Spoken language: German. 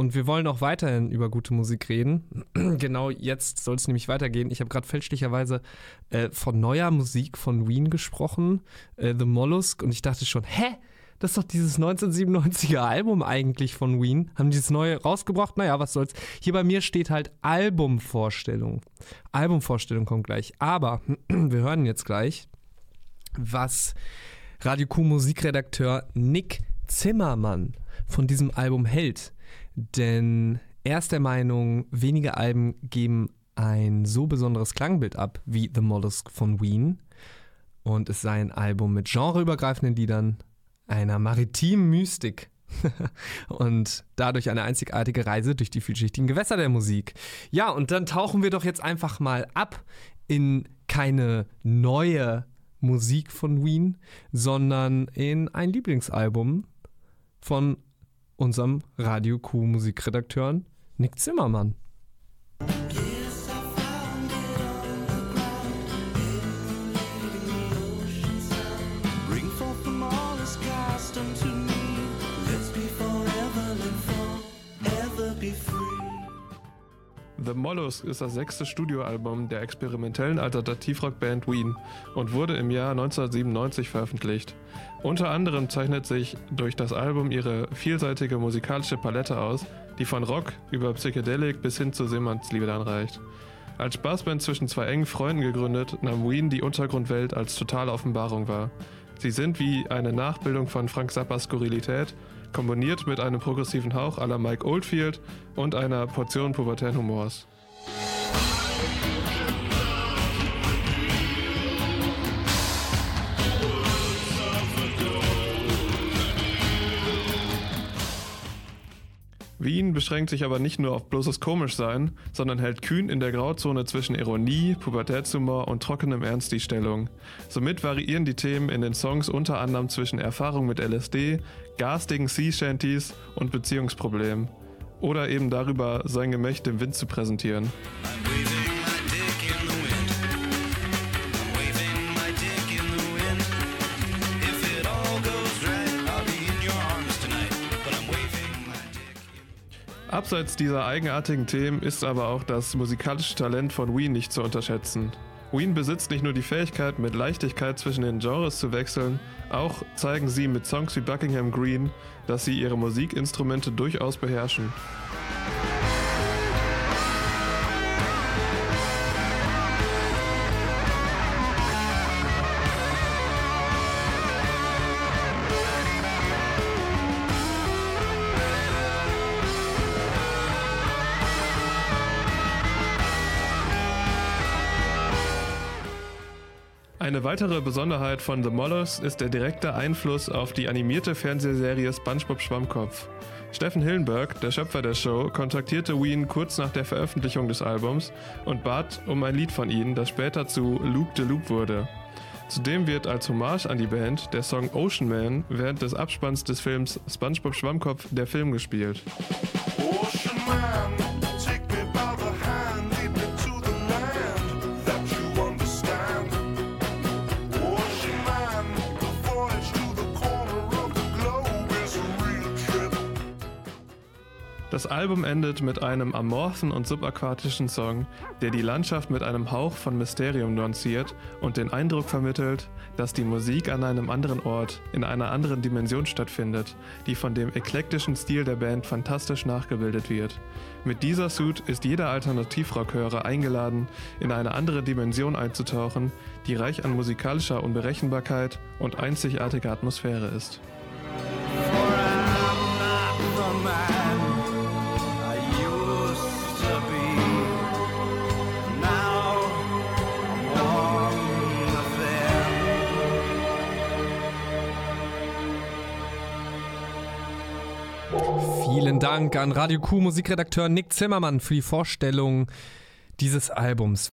und wir wollen auch weiterhin über gute Musik reden. genau jetzt soll es nämlich weitergehen. Ich habe gerade fälschlicherweise äh, von neuer Musik von Wien gesprochen, äh, The Mollusk, und ich dachte schon, hä? Das ist doch dieses 1997er Album eigentlich von Wien. Haben die das neue rausgebracht? Naja, was soll's. Hier bei mir steht halt Albumvorstellung. Albumvorstellung kommt gleich. Aber wir hören jetzt gleich, was Radio Q Musikredakteur Nick Zimmermann von diesem Album hält. Denn er ist der Meinung, wenige Alben geben ein so besonderes Klangbild ab wie The Mollusk von Wien. Und es sei ein Album mit genreübergreifenden Liedern, einer maritimen Mystik und dadurch eine einzigartige Reise durch die vielschichtigen Gewässer der Musik. Ja, und dann tauchen wir doch jetzt einfach mal ab in keine neue Musik von Wien, sondern in ein Lieblingsalbum von unserem Radio Q Musikredakteur Nick Zimmermann. The Mollusk ist das sechste Studioalbum der experimentellen Alternativrockband Ween und wurde im Jahr 1997 veröffentlicht. Unter anderem zeichnet sich durch das Album ihre vielseitige musikalische Palette aus, die von Rock über Psychedelic bis hin zu Seemannsliebe anreicht. Als Spaßband zwischen zwei engen Freunden gegründet, nahm Ween die Untergrundwelt als totale Offenbarung wahr. Sie sind wie eine Nachbildung von Frank Zappas Skurrilität kombiniert mit einem progressiven Hauch aller Mike Oldfield und einer Portion pubertären Humors. Wien beschränkt sich aber nicht nur auf bloßes Komischsein, sondern hält kühn in der Grauzone zwischen Ironie, Pubertätshumor und trockenem Ernst die Stellung. Somit variieren die Themen in den Songs unter anderem zwischen Erfahrung mit LSD, garstigen Sea Shanties und Beziehungsproblemen. Oder eben darüber, sein Gemächt dem Wind zu präsentieren. Abseits dieser eigenartigen Themen ist aber auch das musikalische Talent von Ween nicht zu unterschätzen. Ween besitzt nicht nur die Fähigkeit, mit Leichtigkeit zwischen den Genres zu wechseln, auch zeigen sie mit Songs wie Buckingham Green, dass sie ihre Musikinstrumente durchaus beherrschen. Eine weitere Besonderheit von The Mollusk ist der direkte Einfluss auf die animierte Fernsehserie SpongeBob Schwammkopf. Steffen Hillenberg, der Schöpfer der Show, kontaktierte Ween kurz nach der Veröffentlichung des Albums und bat um ein Lied von ihnen, das später zu Loop the Loop wurde. Zudem wird als Hommage an die Band der Song Ocean Man während des Abspanns des Films SpongeBob Schwammkopf der Film gespielt. Ocean Man. Das Album endet mit einem amorphen und subaquatischen Song, der die Landschaft mit einem Hauch von Mysterium nuanciert und den Eindruck vermittelt, dass die Musik an einem anderen Ort, in einer anderen Dimension stattfindet, die von dem eklektischen Stil der Band fantastisch nachgebildet wird. Mit dieser Suit ist jeder Alternativrockhörer eingeladen, in eine andere Dimension einzutauchen, die reich an musikalischer Unberechenbarkeit und einzigartiger Atmosphäre ist. Vielen Dank an Radio Q Musikredakteur Nick Zimmermann für die Vorstellung dieses Albums.